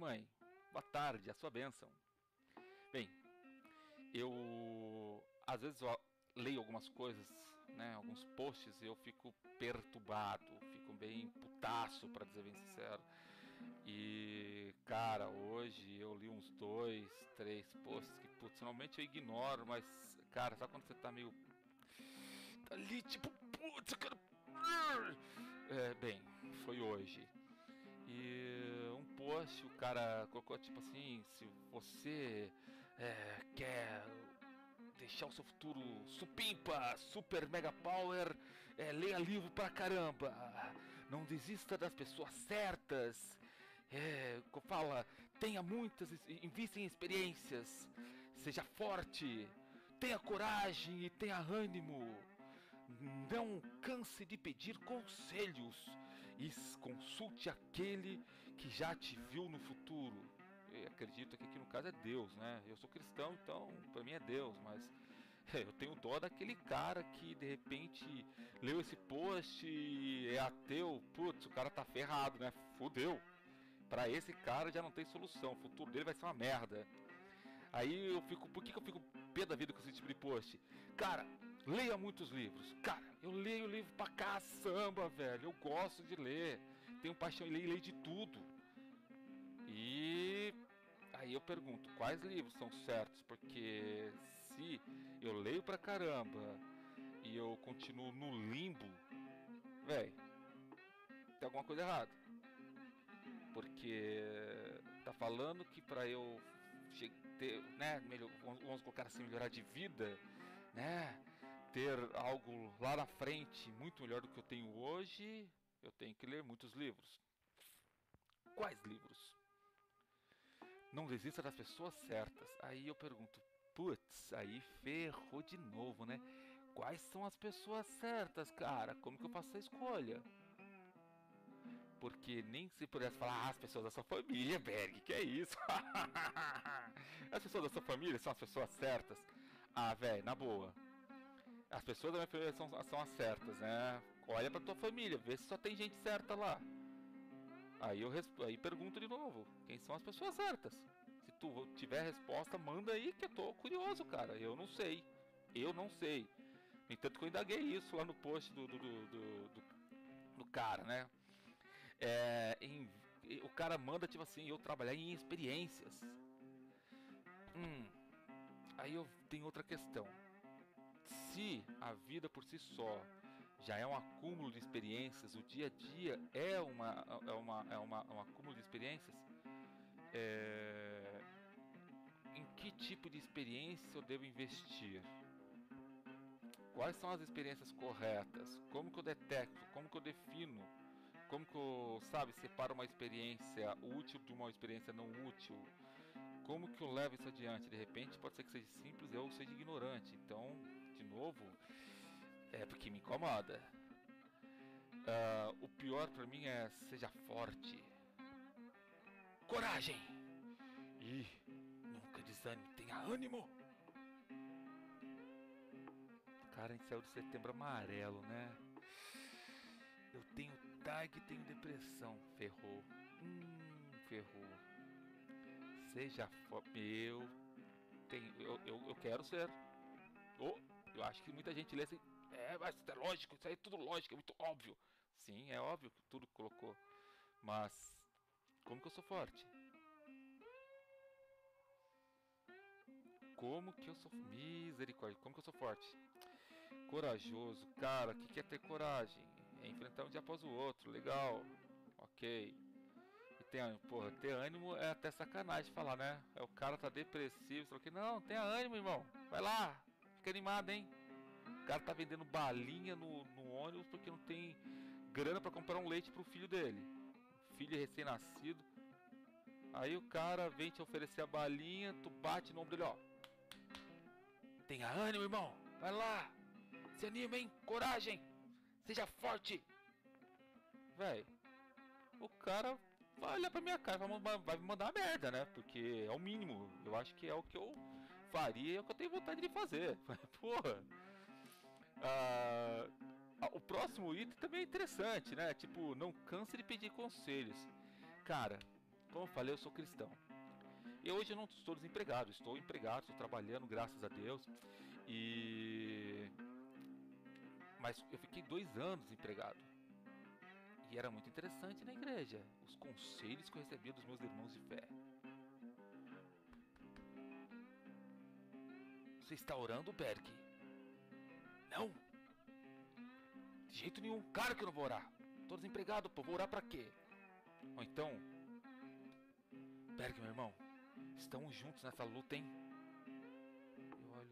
mãe. Boa tarde, a sua bênção. Bem, eu às vezes eu leio algumas coisas, né, alguns posts e eu fico perturbado, fico bem putaço, para dizer bem sincero. E, cara, hoje eu li uns dois, três posts que, putz, normalmente eu ignoro, mas, cara, sabe quando você tá meio. Tá ali, tipo, putz, cara. É, bem, foi hoje. E um post, o cara colocou tipo assim: se você é, quer deixar o seu futuro supimpa, super mega power, é, leia livro pra caramba, não desista das pessoas certas, é, fala, tenha muitas, invista em experiências, seja forte, tenha coragem e tenha ânimo, não canse de pedir conselhos. E consulte aquele que já te viu no futuro acredito que aqui no caso é Deus, né? Eu sou cristão, então para mim é Deus, mas é, eu tenho dó daquele cara que de repente leu esse post e é ateu, putz, o cara tá ferrado, né? Fudeu. Para esse cara já não tem solução, o futuro dele vai ser uma merda. Aí eu fico, por que, que eu fico pé da vida com esse tipo de post? Cara, leia muitos livros. Cara, eu leio livro pra caçamba, velho. Eu gosto de ler. Tenho paixão e leio de tudo. E aí eu pergunto, quais livros são certos? Porque se eu leio pra caramba e eu continuo no limbo, velho, tem alguma coisa errada. Porque tá falando que para eu ter, né, melhor, vamos colocar assim, melhorar de vida, né, ter algo lá na frente muito melhor do que eu tenho hoje, eu tenho que ler muitos livros. Quais livros? Não desista das pessoas certas. Aí eu pergunto, putz, aí ferrou de novo, né? Quais são as pessoas certas, cara? Como que eu faço a escolha? Porque nem se pudesse falar, ah, as pessoas da sua família, Berg, que é isso? as pessoas da sua família são as pessoas certas. Ah, velho, na boa. As pessoas da minha família são, são as certas, né? Olha pra tua família, vê se só tem gente certa lá. Aí eu aí pergunto de novo, quem são as pessoas certas? Se tu tiver resposta, manda aí que eu tô curioso, cara. Eu não sei. Eu não sei. No entanto que eu indaguei isso lá no post do, do, do, do, do cara, né? É, em, o cara manda, tipo assim, eu trabalhar em experiências. Hum. Aí eu tenho outra questão. Se a vida por si só já é um acúmulo de experiências, o dia a dia é, uma, é, uma, é uma, um acúmulo de experiências. É... Em que tipo de experiência eu devo investir? Quais são as experiências corretas? Como que eu detecto? Como que eu defino? Como que eu, sabe, separo uma experiência útil de uma experiência não útil? Como que eu levo isso adiante? De repente pode ser que seja simples ou seja ignorante. Então, de novo, é porque me incomoda. Uh, o pior para mim é seja forte. Coragem! E nunca desanime, tenha ânimo! Cara, a gente saiu do setembro amarelo, né? Eu tenho tag e tenho depressão. Ferrou. Hum, ferrou. Seja forte. Eu tenho. Eu, eu, eu quero ser. Oh, eu acho que muita gente lê assim. É, mas é lógico, isso aí é tudo lógico, é muito óbvio. Sim, é óbvio que tudo colocou. Mas como que eu sou forte? Como que eu sou misericórdia? Como que eu sou forte? Corajoso, cara, o que, que é ter coragem? É enfrentar um dia após o outro, legal, ok. E tem, porra, ter ânimo é até sacanagem falar, né? É o cara tá depressivo, só que não, tenha ânimo, irmão. Vai lá, fica animado, hein? O cara tá vendendo balinha no, no ônibus porque não tem grana para comprar um leite pro filho dele. Filho recém-nascido. Aí o cara vem te oferecer a balinha, tu bate no ombro dele, ó. Tenha ânimo, irmão. Vai lá. Se anima, hein? Coragem. Seja forte. Véi. O cara vai olhar pra minha cara, vai me mandar merda, né? Porque é o mínimo. Eu acho que é o que eu faria é o que eu tenho vontade de fazer. Porra. Ah, o próximo item também é interessante, né? Tipo, não canse de pedir conselhos. Cara, Como eu falei, eu sou cristão. E hoje eu não estou desempregado, estou empregado, estou trabalhando, graças a Deus. E mas eu fiquei dois anos desempregado. E era muito interessante na igreja os conselhos que eu recebia dos meus irmãos de fé. Você está orando, Berg? Não! De jeito nenhum. Claro que eu não vou orar. Estou desempregado, pô. Vou orar pra quê? Ou então... Berg, meu irmão. Estamos juntos nessa luta, hein? Eu olho...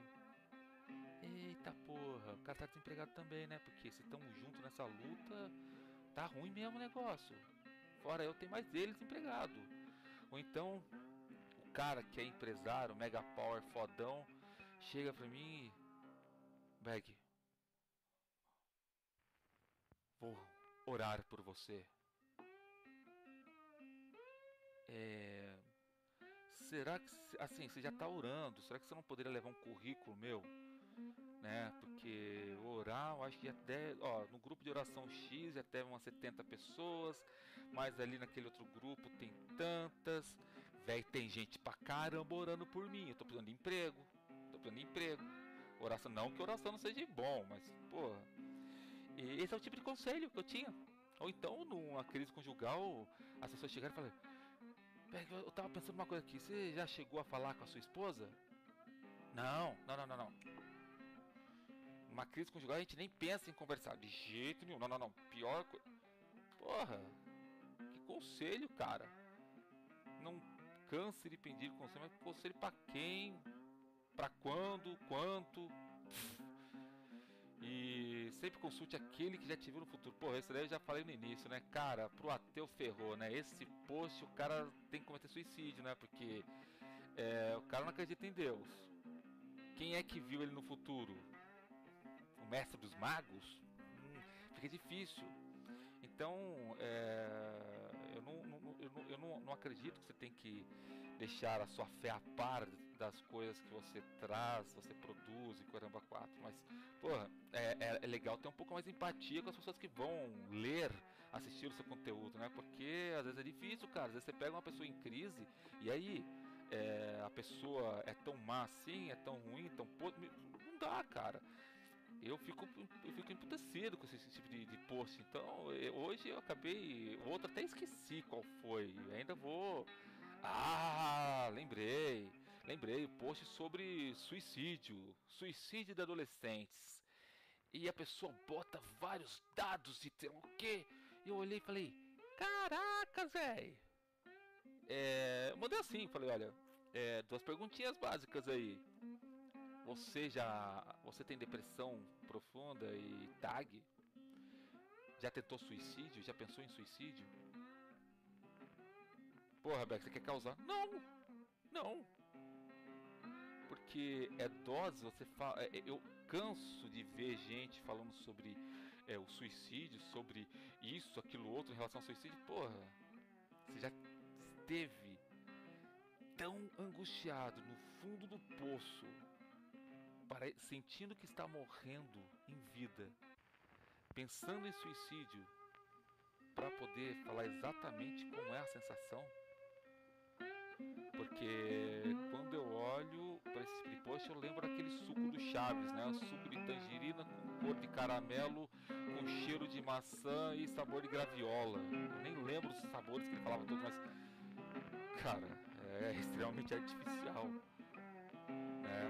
Eita porra. O cara tá desempregado também, né? Porque se estamos juntos nessa luta... Tá ruim mesmo o negócio. Fora eu, tem mais ele desempregado. Ou então... O cara que é empresário, mega power, fodão chega pra mim e. Bag. Vou orar por você. É. Será que. Assim, você já está orando. Será que você não poderia levar um currículo meu? Né? Porque orar, eu acho que até. Ó, no grupo de oração X já teve umas 70 pessoas. Mas ali naquele outro grupo tem tantas. Véi, tem gente pra caramba orando por mim. Eu tô precisando de emprego tô precisando de emprego. Oração, não que oração não seja bom, mas, porra. E esse é o tipo de conselho que eu tinha. Ou então, numa crise conjugal, as pessoas chegaram e falaram: Eu tava pensando uma coisa aqui, você já chegou a falar com a sua esposa? Não, não, não, não, não. Numa crise conjugal a gente nem pensa em conversar, de jeito nenhum. Não, não, não. Pior coisa. Porra, que conselho, cara. Não canse de pedir conselho, mas conselho para quem? para quando, quanto. E sempre consulte aquele que já te viu no futuro. Pô, esse daí eu já falei no início, né? Cara, pro ateu ferrou, né? Esse post o cara tem que cometer suicídio, né? Porque é, o cara não acredita em Deus. Quem é que viu ele no futuro? O mestre dos magos? Hum, fica difícil. Então, é, eu, não, não, eu, não, eu não, acredito que você tem que deixar a sua fé a par das coisas que você traz, você produz e caramba quatro. Mas, porra, é, é, é, legal ter um pouco mais de empatia com as pessoas que vão ler, assistir o seu conteúdo, né? Porque às vezes é difícil, cara. Às vezes você pega uma pessoa em crise e aí é, a pessoa é tão má assim, é tão ruim, tão podre. Não dá, cara. Eu fico, eu fico emputecido com esse tipo de, de post. Então, eu, hoje eu acabei. Outro até esqueci qual foi. Ainda vou ah, lembrei. Lembrei o post sobre suicídio, suicídio de adolescentes. E a pessoa bota vários dados e tem o quê? Eu olhei e falei: "Caraca, velho". É, mandei assim, falei: "Olha, é, duas perguntinhas básicas aí. Você já, você tem depressão profunda e tag? Já tentou suicídio? Já pensou em suicídio?" Porra, Beck, você quer causar? Não! Não! Porque é dose, você fala. É, é, eu canso de ver gente falando sobre é, o suicídio, sobre isso, aquilo, outro em relação ao suicídio. Porra, você já esteve tão angustiado no fundo do poço, para, sentindo que está morrendo em vida, pensando em suicídio, para poder falar exatamente como é a sensação? Porque quando eu olho eu lembro daquele suco do Chaves, né? O suco de tangerina com cor de caramelo, com cheiro de maçã e sabor de graviola. Eu nem lembro os sabores que ele falava todos, mas. Cara, é extremamente artificial. Né?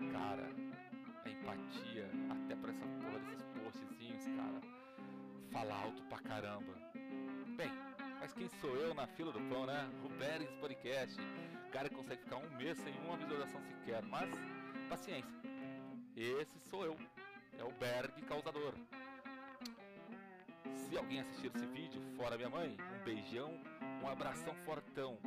E, cara, a empatia, até para essa porra desses postzinhos, cara, fala alto pra caramba. Mas quem sou eu na fila do pão, né? Ruberes Podcast. O cara consegue ficar um mês sem uma visualização sequer. Mas, paciência. Esse sou eu. É o Berg Causador. Se alguém assistir esse vídeo, fora minha mãe, um beijão, um abração fortão.